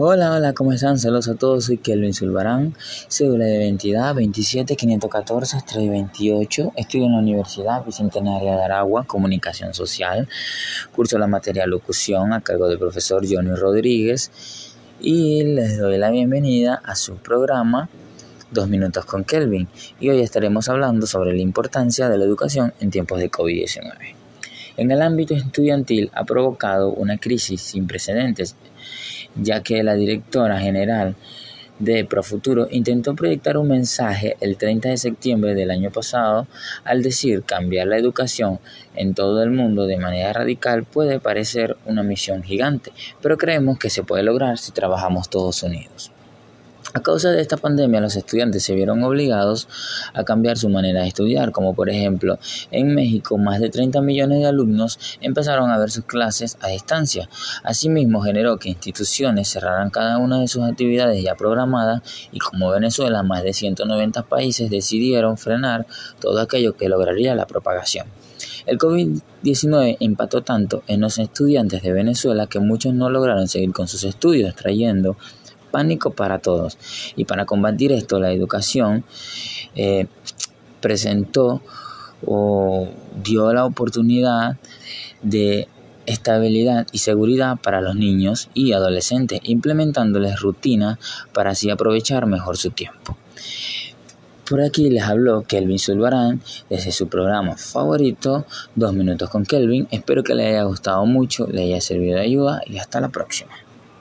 Hola, hola, ¿cómo están? Saludos a todos, soy Kelvin Zulbarán, cédula de identidad 27514-328, estudio en la Universidad Bicentenaria de Aragua, Comunicación Social, curso la materia locución a cargo del profesor Johnny Rodríguez y les doy la bienvenida a su programa Dos Minutos con Kelvin y hoy estaremos hablando sobre la importancia de la educación en tiempos de COVID-19. En el ámbito estudiantil ha provocado una crisis sin precedentes ya que la directora general de Profuturo intentó proyectar un mensaje el 30 de septiembre del año pasado al decir cambiar la educación en todo el mundo de manera radical puede parecer una misión gigante, pero creemos que se puede lograr si trabajamos todos unidos. A causa de esta pandemia, los estudiantes se vieron obligados a cambiar su manera de estudiar, como por ejemplo en México más de 30 millones de alumnos empezaron a ver sus clases a distancia. Asimismo, generó que instituciones cerraran cada una de sus actividades ya programadas y como Venezuela, más de 190 países decidieron frenar todo aquello que lograría la propagación. El COVID-19 impactó tanto en los estudiantes de Venezuela que muchos no lograron seguir con sus estudios, trayendo pánico para todos. Y para combatir esto, la educación eh, presentó o dio la oportunidad de estabilidad y seguridad para los niños y adolescentes, implementándoles rutinas para así aprovechar mejor su tiempo. Por aquí les habló Kelvin Zulbarán desde su programa favorito, Dos Minutos con Kelvin. Espero que les haya gustado mucho, le haya servido de ayuda y hasta la próxima.